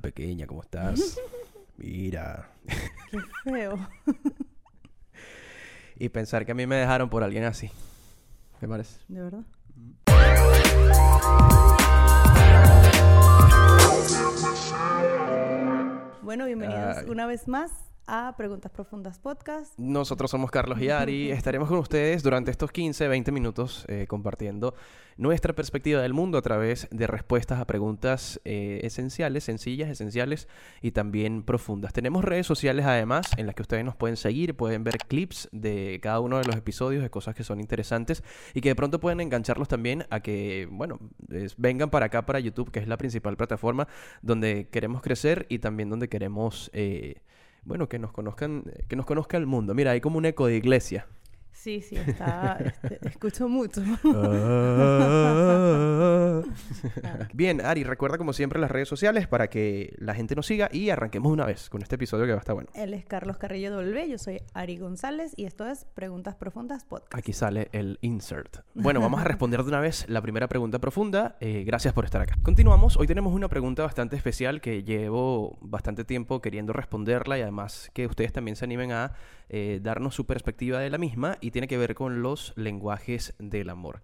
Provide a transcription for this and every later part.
Hola pequeña, ¿cómo estás? Mira. Qué feo. y pensar que a mí me dejaron por alguien así. ¿Me parece? ¿De verdad? Bueno, bienvenidos Ay. una vez más a Preguntas Profundas Podcast. Nosotros somos Carlos y Ari. Estaremos con ustedes durante estos 15, 20 minutos eh, compartiendo nuestra perspectiva del mundo a través de respuestas a preguntas eh, esenciales, sencillas, esenciales y también profundas. Tenemos redes sociales además en las que ustedes nos pueden seguir, pueden ver clips de cada uno de los episodios, de cosas que son interesantes y que de pronto pueden engancharlos también a que, bueno, es- vengan para acá, para YouTube, que es la principal plataforma donde queremos crecer y también donde queremos... eh, bueno, que nos conozcan, que nos conozca el mundo. Mira, hay como un eco de iglesia. Sí, sí, está. este, escucho mucho. Bien, Ari, recuerda como siempre las redes sociales para que la gente nos siga y arranquemos una vez con este episodio que va a estar bueno. Él es Carlos Carrillo W, yo soy Ari González y esto es Preguntas Profundas Podcast. Aquí sale el insert. Bueno, vamos a responder de una vez la primera pregunta profunda. Eh, gracias por estar acá. Continuamos. Hoy tenemos una pregunta bastante especial que llevo bastante tiempo queriendo responderla y además que ustedes también se animen a eh, darnos su perspectiva de la misma y tiene que ver con los lenguajes del amor.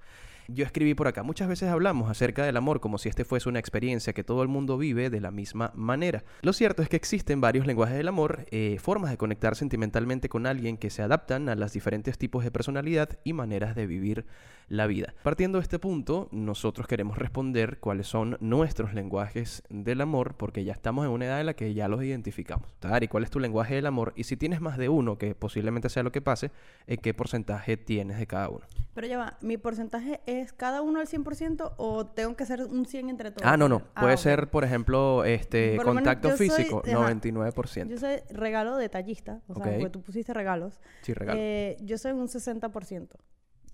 Yo escribí por acá, muchas veces hablamos acerca del amor como si este fuese una experiencia que todo el mundo vive de la misma manera. Lo cierto es que existen varios lenguajes del amor, eh, formas de conectar sentimentalmente con alguien que se adaptan a los diferentes tipos de personalidad y maneras de vivir la vida. Partiendo de este punto, nosotros queremos responder cuáles son nuestros lenguajes del amor, porque ya estamos en una edad en la que ya los identificamos. Ari, ¿cuál es tu lenguaje del amor? Y si tienes más de uno, que posiblemente sea lo que pase, eh, ¿qué porcentaje tienes de cada uno? Pero ya va, ¿mi porcentaje es cada uno al 100% o tengo que ser un 100 entre todos? Ah, no, no. Ah, Puede ok. ser, por ejemplo, este Por lo menos contacto yo soy- físico, ajá. 99%. Yo soy regalo detallista, o sea, porque tú pusiste regalos. Sí, regalo. Eh, yo soy un 60%.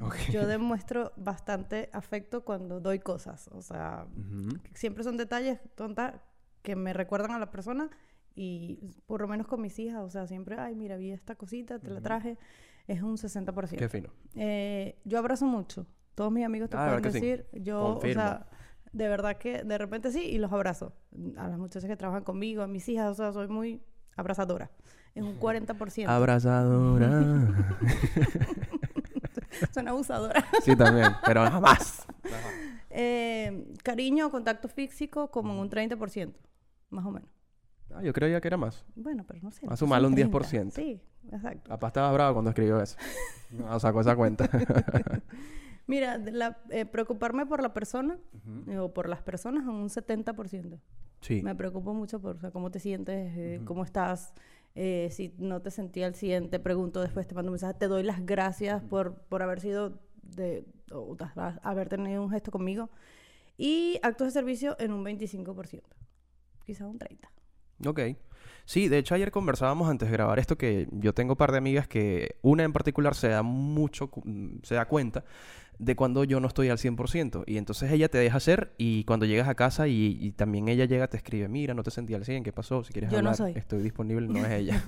Ok. Yo demuestro bastante afecto cuando doy cosas. O sea, Ujú. siempre son detalles tontas que me recuerdan a la persona y por lo menos con mis hijas, o sea, siempre, ay, mira, vi esta cosita, te la traje, es un 60%. Qué fino. Eh, yo abrazo mucho. Todos mis amigos te Ah, pueden decir, yo, Confirmo. o sea, de verdad que de repente sí y los abrazo. A las muchachas que trabajan conmigo, a mis hijas, o sea, soy muy abrazadora. Es un 40%. Abrazadora. Suena abusadora. sí, también, pero jamás. Eh, cariño, contacto físico, como en un 30%, más o menos. Ah, yo creía que era más. Bueno, pero no sé. A son sumarle un 30. 10%. Sí, exacto. Papá estaba bravo cuando escribió eso. No sacó esa cuenta. Mira, la- eh, preocuparme por la persona eh, o por las personas en un 70%. Sí. Me preocupo mucho por o sea, cómo te sientes, eh, cómo estás. eh, si no te sentí al 100, te pregunto después, te mando un mensaje, te doy las gracias por, por haber sido, de, o haber tenido un gesto conmigo. Y actos de servicio en un 25%, quizás un 30%. Ok. Sí, de hecho ayer conversábamos antes de grabar esto que yo tengo un par de amigas que una en particular se da mucho, mm, se da cuenta de cuando yo no estoy al 100%. Y entonces ella te deja hacer y cuando llegas a casa y, y también ella llega te escribe, mira, no te sentí al 100, ¿qué pasó? Si quieres Yo no hablar, soy. estoy disponible, no es ella.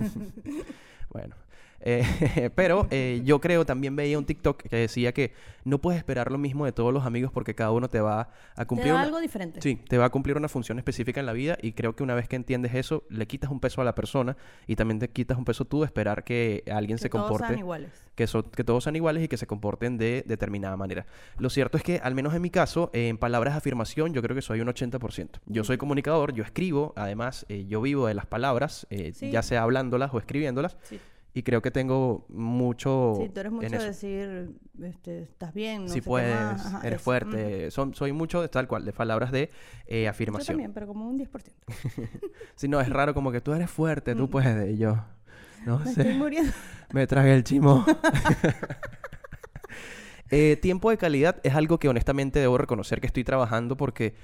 bueno. Eh, pero eh, yo creo, también veía un TikTok que decía que no puedes esperar lo mismo de todos los amigos porque cada uno te va a Te cumplir da una- algo diferente. Sí, te va a cumplir una función específica en la vida y creo que una vez que entiendes eso, le quitas un peso a la persona y también te quitas un peso tú de esperar que alguien que se todos comporte, sean iguales. que, so- que todos sean iguales y que se comporten de determinada manera. Lo cierto es que, al menos en mi caso, eh, en palabras de afirmación, yo creo que soy un 80%. Yo soy comunicador, yo escribo, además, eh, yo vivo de las palabras, Sí. ya sea hablándolas o escribiéndolas, Sí, y creo que tengo mucho sí, tú eres mucho en de decir, este, estás bien, no si sé qué puedes, más. Ajá, eres eso. fuerte, Son, soy mucho de tal cual, de palabras de eh, Mm. Yo afirmación. también, pero como un 10%. Si no, es raro como que tú eres fuerte, tú puedes. Y yo, no. Me sé, estoy muriendo. me tragué el chimo. Eh, tiempo de calidad es algo que honestamente debo reconocer que estoy trabajando porque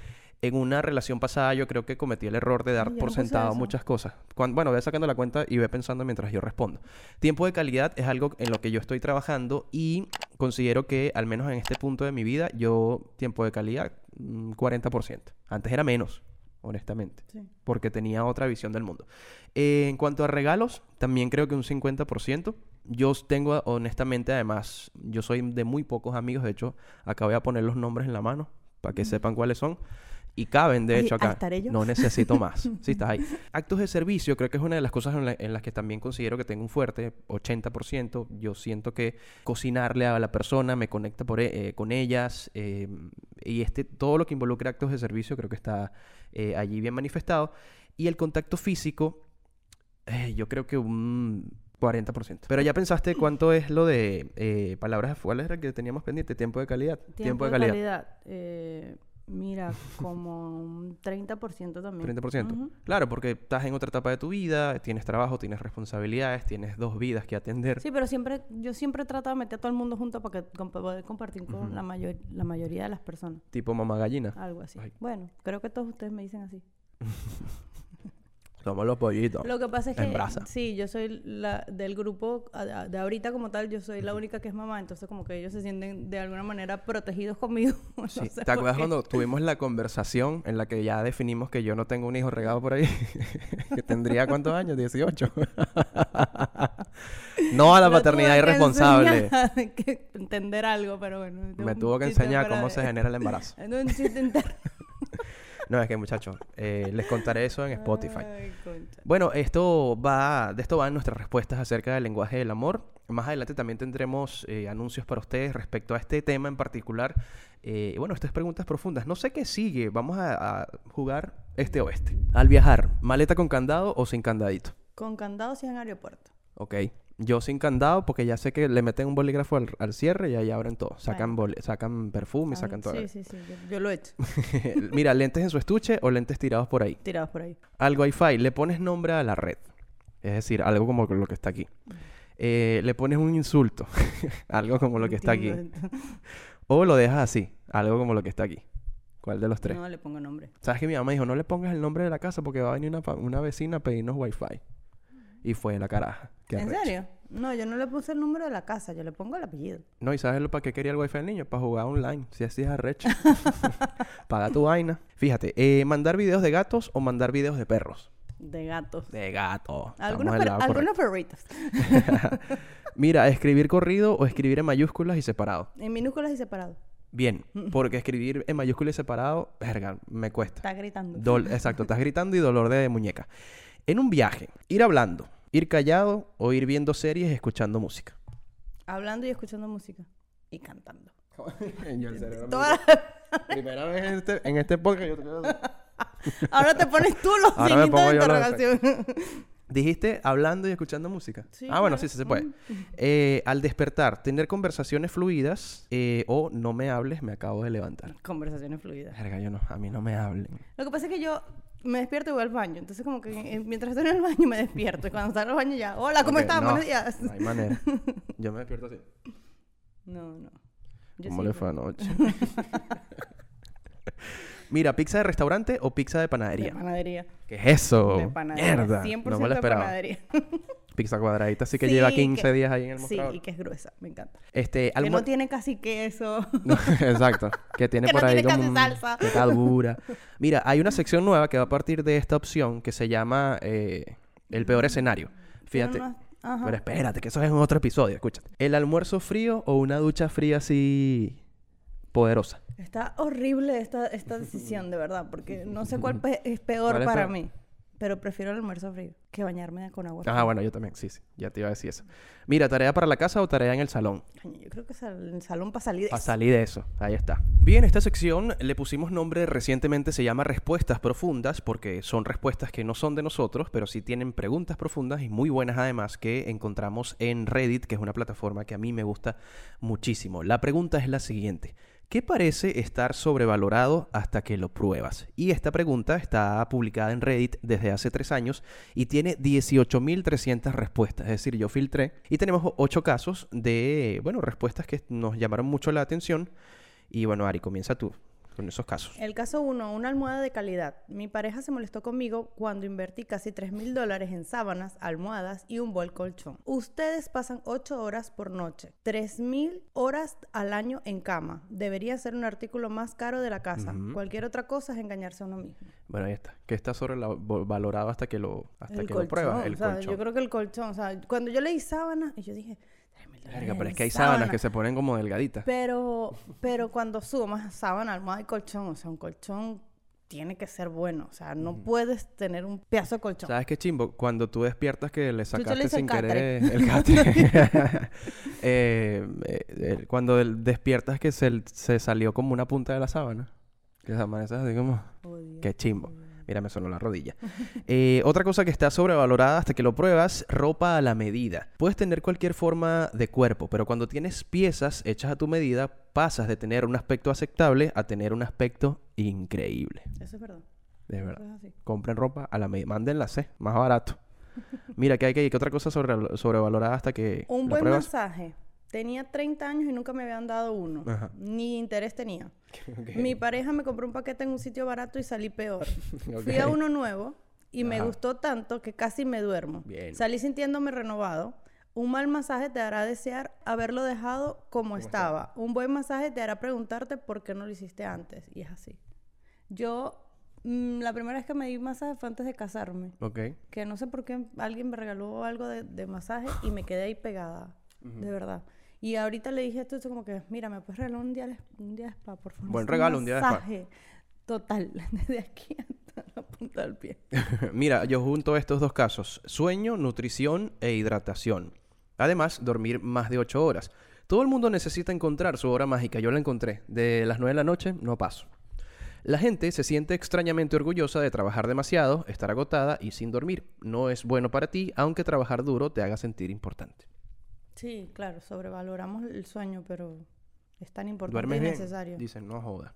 en una relación pasada yo creo que cometí el error de dar yo por no sentado muchas cosas. Cuan- bueno, ve sacando la cuenta y ve pensando mientras yo respondo. Tiempo de calidad es algo en lo que yo estoy trabajando y considero que al menos en este punto de mi vida yo tiempo de calidad mm, 40%. Antes era menos, honestamente Sí. porque tenía otra visión del mundo. Eh, en cuanto a regalos, también creo que un 50%. Yo tengo, honestamente, además, yo soy de muy pocos amigos. De hecho, acá voy a poner los nombres en la mano para que sepan cuáles son. Y caben, de hecho, ¿ah, acá. estaré yo? No necesito más. Sí, estás ahí. Actos de servicio, creo que es una de las cosas en, la- en las que también considero que tengo un fuerte 80%. Yo siento que cocinarle a la persona me conecta por, e- eh, con ellas. eh, y este, todo lo que involucra actos de servicio creo que está eh, allí bien manifestado. Y el contacto físico, eh, yo creo que un 40%. Pero ya pensaste cuánto es lo de eh, palabras, ¿cuál era que teníamos pendiente? Tiempo de calidad. Tiempo, de calidad. eh, mira, como un 30% también. 30%. Ujú. Claro, porque estás en otra etapa de tu vida, tienes trabajo, tienes responsabilidades, tienes dos vidas que atender. Sí, pero siempre, yo siempre he tratado de meter a todo el mundo junto para que poder compartir con la, mayor, la mayoría de las personas. Tipo mamá gallina. Algo así. Ay. Bueno, creo que todos ustedes me dicen así. Somos los pollitos. Lo que pasa es En que brasa. sí, yo soy la del grupo de ahorita como tal, yo soy la única que es mamá, entonces como que ellos se sienten de alguna manera protegidos conmigo. no Sí. sé ¿Te acuerdas cuando tuvimos la conversación en la que ya definimos que yo no tengo un hijo regado por ahí? que tendría cuántos años? 18. no a la paternidad irresponsable. que entender algo, pero bueno. Me tuvo que enseñar cómo se genera el embarazo. Un chiste interno. No, es que muchachos, eh, les contaré eso en Spotify. Ay. Bueno, esto va, de esto van nuestras respuestas acerca del lenguaje del amor. Más adelante también tendremos eh, anuncios para ustedes respecto a este tema en particular. Eh, bueno, estas preguntas profundas. No sé qué sigue. Vamos a, a jugar este oeste. Al viajar, maleta con candado o sin candadito. Con candados y en aeropuerto. Ok. Yo sin candado porque ya sé que le meten un bolígrafo al, al cierre y ahí abren todo. Sacan, boli- sacan perfume, sacan todo. Sí, sí, sí. Yo, yo lo he hecho. Mira, lentes en su estuche o lentes tirados por ahí. Tirados por ahí. Al Wi-Fi le pones nombre a la red. Es decir, algo como lo que está aquí. Eh, le pones un insulto. algo como lo que está aquí. O lo dejas así. Algo como lo que está aquí. ¿Cuál de los tres? No le pongo nombre. ¿Sabes que mi mamá dijo, no le pongas el nombre de la casa porque va a venir una, una vecina a pedirnos Wi-Fi? Y fue la caraja. Qué ¿En arrecho. serio? No, yo no le puse el número de la casa, yo le pongo el apellido. No, ¿y sabes lo para qué quería el Wi-Fi el niño? Para jugar online. Si así es arrecho. Paga tu vaina. Fíjate, eh, mandar videos de gatos o mandar videos de perros. De gatos. De gatos. Algunos, del per- algunos perritos. Mira, escribir corrido o escribir en mayúsculas y separado. En minúsculas y separados. Bien, porque escribir en mayúsculas y separado, verga, me cuesta. Está gritando. Dol- Exacto, estás gritando y dolor de muñeca. En un viaje, ir hablando, ir callado o ir viendo series y escuchando música. Hablando y escuchando música. Y cantando. Toda Todas- Primera vez en este, en este podcast yo te. Ahora te pones tú los signitos de yo interrogación. Dijiste hablando y escuchando música. Sí, ah, bueno, claro. sí, sí se puede. Eh, al despertar, tener conversaciones fluidas eh, o no me hables, me acabo de levantar. Conversaciones fluidas. Verga, yo no, a mí no me hablen. Lo que pasa es que yo me despierto y voy al baño. Entonces, como que eh, mientras estoy en el baño me despierto. Y cuando salgo al baño ya, hola, ¿cómo Ok, estás? no, Buenos días. No hay manera. Yo me despierto así. No, no. Yo ¿Cómo sí, le fue anoche? Mira, ¿pizza de restaurante o pizza de De panadería? panadería. ¿Qué es eso? De panadería. Mierda. 100% No me lo de panadería. Pizza cuadradita, así que Sí, lleva 15 que- días ahí en el Sí, mostrador. y que es gruesa. Me encanta. Este, Que no tiene casi queso. No, exacto. Que tiene Que por no ahí tiene como casi un- salsa. que está dura. Mira, hay una sección nueva que va a partir de esta opción que se llama eh, El peor escenario. Fíjate. Pero espérate, que eso es en otro episodio, escúchate. ¿El almuerzo frío o una ducha fría así poderosa? Está horrible esta, esta decisión, de verdad, porque no sé cuál es peor ¿Cuál es para peor? mí. Pero prefiero el almuerzo frío que bañarme con agua. Ah, bueno, yo también, sí, sí. Ya te iba a decir eso. Mira, ¿tarea para la casa o tarea en el salón? Yo creo que es el salón para salir de Para eso. salir de eso. Ahí está. Bien, esta sección le pusimos nombre recientemente, se llama Respuestas Profundas, porque son respuestas que no son de nosotros, pero sí tienen preguntas profundas y muy buenas además que encontramos en Reddit, que es una plataforma que a mí me gusta muchísimo. La pregunta es la siguiente. ¿Qué parece estar sobrevalorado hasta que lo pruebas? Y esta pregunta está publicada en Reddit desde hace tres años y tiene 18.300 respuestas. Es decir, yo filtré y tenemos ocho casos de, bueno, respuestas que nos llamaron mucho la atención. Y bueno, Ari, comienza tú con esos casos. El caso 1, una almohada de calidad. Mi pareja se molestó conmigo cuando invertí casi 3 mil dólares en sábanas, almohadas y un bol colchón. Ustedes pasan 8 horas por noche, 3 mil horas al año en cama. Debería ser un artículo más caro de la casa. Cualquier otra cosa es engañarse a uno mismo. Bueno, ahí está. Que está sobrevalorado hasta que lo, hasta el que colchón, lo pruebas. El o sea, colchón. yo creo que el colchón, o sea, cuando yo leí sábanas, y yo dije, 3 mil dólares Verga, pero es que hay sábanas sábana". que se ponen como delgaditas. Pero, pero cuando subo más sábana, almohada y colchón, o sea, un colchón tiene que ser bueno. O sea, no puedes tener un pedazo de colchón. ¿Sabes qué chimbo? Cuando tú despiertas que le sacaste sin querer el catre. Eh, eh, eh, cuando despiertas que se, se salió como una punta de la sábana. Que se amanece así como... Oh. Qué chimbo. Mira, me sonó la rodilla. Eh, otra cosa que está sobrevalorada hasta que lo pruebas, ropa a la medida. Puedes tener cualquier forma de cuerpo, pero cuando tienes piezas hechas a tu medida, pasas de tener un aspecto aceptable a tener un aspecto increíble. Eso es verdad. Eso verdad. es así. Compren ropa a la medida. Mándenla, sé, más barato. Mira, que hay que ¿qué otra cosa sobre, sobrevalorada hasta que Un buen pruebas? Tenía Tenía 30 años y nunca me habían dado uno. Ajá. Ni interés tenía. Mi pareja me compró un paquete en un sitio barato y salí peor. Fui a uno nuevo y me gustó tanto que casi me duermo. Bien. Salí sintiéndome renovado. Un mal masaje te hará desear haberlo dejado como estaba. Un buen masaje te hará preguntarte por qué no lo hiciste antes. Y es así. Yo, mm, la primera vez que me di masaje fue antes de casarme. Ok. Que no sé por qué alguien me regaló algo de, de masaje y me quedé ahí pegada. De verdad. Y ahorita le dije esto, esto como que, mira, ¿me puedes regalar un día de, un día de spa, por favor? Buen regalo, un día de spa. Total, desde aquí hasta la punta del pie. Mira, yo junto estos dos casos, sueño, nutrición e hidratación. Además, dormir más de 8 horas. Todo el mundo necesita encontrar su hora mágica. Yo la encontré. De las 9 de la noche no paso. La gente se siente extrañamente orgullosa de trabajar demasiado, estar agotada y sin dormir. No es bueno para ti, aunque trabajar duro te haga sentir importante. Sí, claro, sobrevaloramos el sueño, pero es tan importante ¿Duermes y bien? necesario. Dicen, no joda.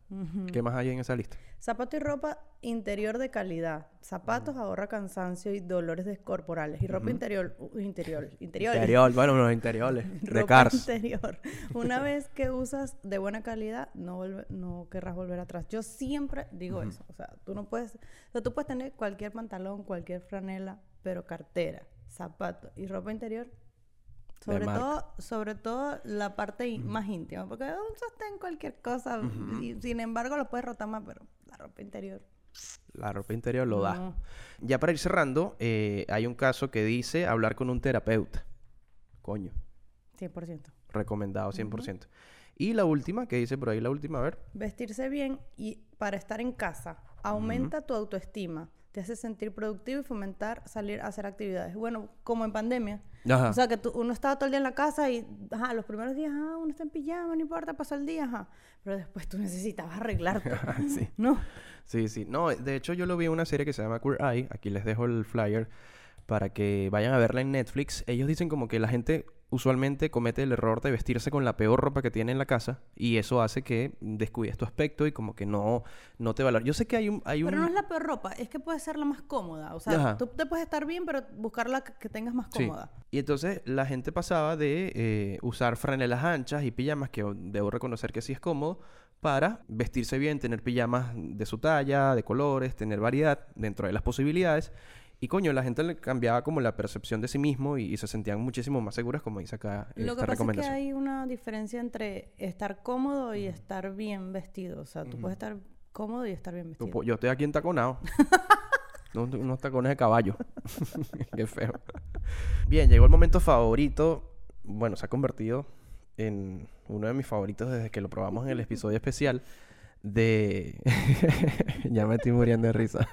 ¿Qué más hay en esa lista? Zapato y ropa interior de calidad. Zapatos ahorra cansancio y dolores descorporales. Y ropa interior, uh, interior, interiores. Interior, bueno, los interiores. De ropa interior. Una vez que usas de buena calidad, no, vuelve- no querrás volver atrás. Yo siempre digo eso. O sea, tú no puedes... O sea, tú puedes tener cualquier pantalón, cualquier franela, pero cartera, zapato y ropa interior... Sobre todo, sobre todo la parte í- más íntima, porque un sostén cualquier cosa, y sin embargo lo puedes rotar más, pero la ropa interior. La ropa interior lo da. no. Ya para ir cerrando, eh, hay un caso que dice hablar con un terapeuta. Coño, 100%. recomendado 100%. Y la última, que dice por ahí la última, a ver. Vestirse bien y para estar en casa aumenta tu autoestima, te hace sentir productivo y fomentar salir a hacer actividades. Bueno, como en pandemia. Ajá. O sea, que tú- uno estaba todo el día en la casa y, ajá, los primeros días, ah, uno está en pijama, no importa, pasó el día, ajá. Pero después tú necesitabas arreglarte. Sí. ¿No? Sí, sí. No, de hecho yo lo vi en una serie que se llama Queer Eye. Aquí les dejo el flyer para que vayan a verla en Netflix. Ellos dicen como que la gente usualmente comete el error de vestirse con la peor ropa que tiene en la casa y eso hace que descuides tu aspecto y como que no, no te valores. Yo sé que hay un... Hay un... Pero no es la peor ropa, es que puede ser la más cómoda. O sea, Ajá. tú te puedes estar bien, pero buscar la que, tengas más Sí. cómoda. Y entonces la gente pasaba de eh, usar franelas anchas y pijamas, que debo reconocer que sí es cómodo, para vestirse bien, tener pijamas de su talla, de colores, tener variedad dentro de las posibilidades. Y coño, la gente le cambiaba como la percepción de sí mismo y, y se sentían muchísimo más seguras, como dice acá Lo esta que pasa es que hay una diferencia entre estar cómodo y estar bien vestido. O sea, tú puedes estar cómodo y estar bien vestido. po- Yo estoy aquí entaconado. No- unos tacones de caballo. Qué feo. Bien, llegó el momento favorito. Bueno, se ha convertido en uno de mis favoritos desde que lo probamos en el episodio especial de... ya me estoy muriendo de risa.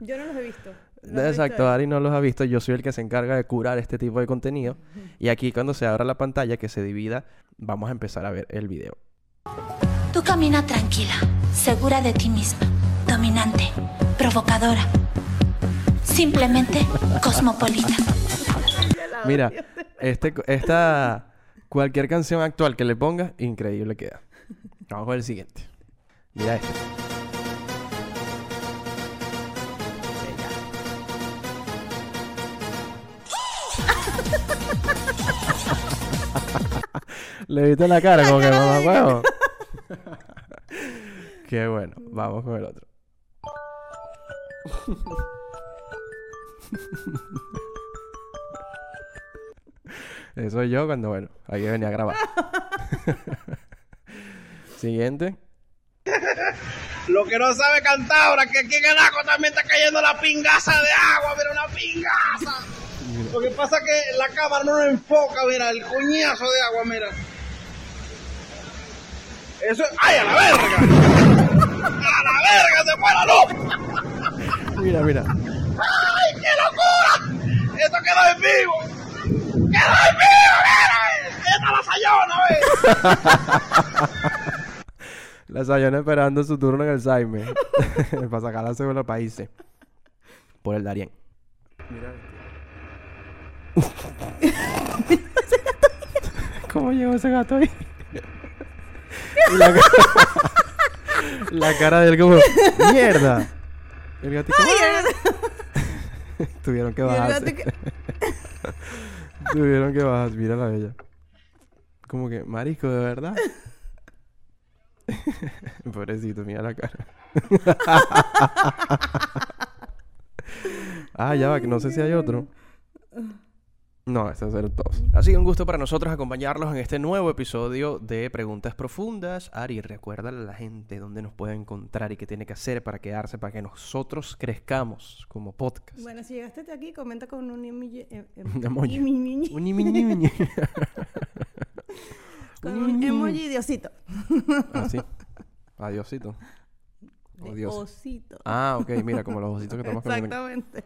Yo no los he visto. ¿Los visto Exacto, ahí? Ari no los ha visto. Yo soy el que se encarga de curar este tipo de contenido. Y aquí cuando se abra la pantalla, que se divida, vamos a empezar a ver el video. Tú camina tranquila, segura de ti misma, dominante, provocadora, simplemente cosmopolita. Mira, este, esta, cualquier canción actual que le ponga, increíble queda. Vamos con el siguiente. Mira este. Le viste la cara como que mamá huevo. Qué bueno. Vamos con el otro. Eso soy yo cuando, bueno, aquí venía a grabar. Siguiente. Lo que no sabe Cantabra, que aquí en el agua también está cayendo la pingaza de agua, mira, una pingaza. Lo que pasa es que la cámara no lo enfoca, mira, el coñazo de agua, mira. Eso es... ¡Ay, a la verga! ¡A la verga se fue la luz! Mira, mira. ¡Ay, qué locura! Esto quedó en vivo. ¡Quedó en vivo! ¡Mira! ¡Esta es la sayona, ve! La Sayona esperando su turno en el Saime. para sacar la segunda países. Por el Darien. Mira. ¿Cómo llegó ese gato ahí? Y la, cara... la cara de él como... ¡Mierda! El gatito... Tuvieron que bajarse. que- Tuvieron que bajarse. Mira la bella. Como que, marisco, ¿de verdad? Pobrecito, mira la cara. ah, ya va, que no sé si hay otro. No, estos eran todos. Ha sido un gusto para nosotros acompañarlos en este nuevo episodio de Preguntas Profundas. Ari, recuérdale a la gente dónde nos puede encontrar y qué tiene que hacer para quedarse, para que nosotros crezcamos como podcast. Bueno, si llegaste hasta aquí, comenta con un emoji. Un emoji. imi- Un ñimi, ñimi. Con Un un emoji de osito. Así. Adiosito. De Odioso. osito. Ah, ok, mira, como los ositos que estamos comiendo. Exactamente.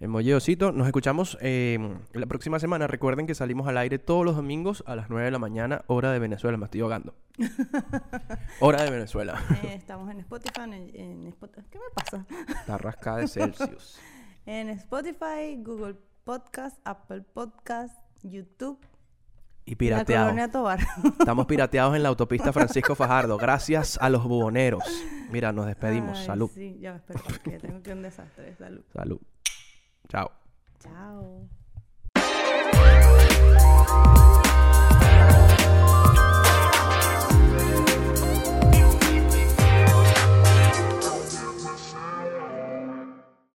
Emoji osito. Nos escuchamos eh, la próxima semana. Recuerden que salimos al aire todos los domingos a las 9 de la mañana, hora de Venezuela. Me estoy ahogando. hora de Venezuela. Eh, estamos en Spotify. En, en Spot- ¿Qué me pasa? La rascada de Celsius. En Spotify, Google Podcast, Apple Podcast, YouTube. Y La pirateado. Colonia Tobar. Estamos pirateados en la autopista Francisco Fajardo. Gracias a los buhoneros. Mira, nos despedimos. Ay, Salud. Sí, ya, espera, que tengo que un desastre. Salud. Salud. Chao. Chao.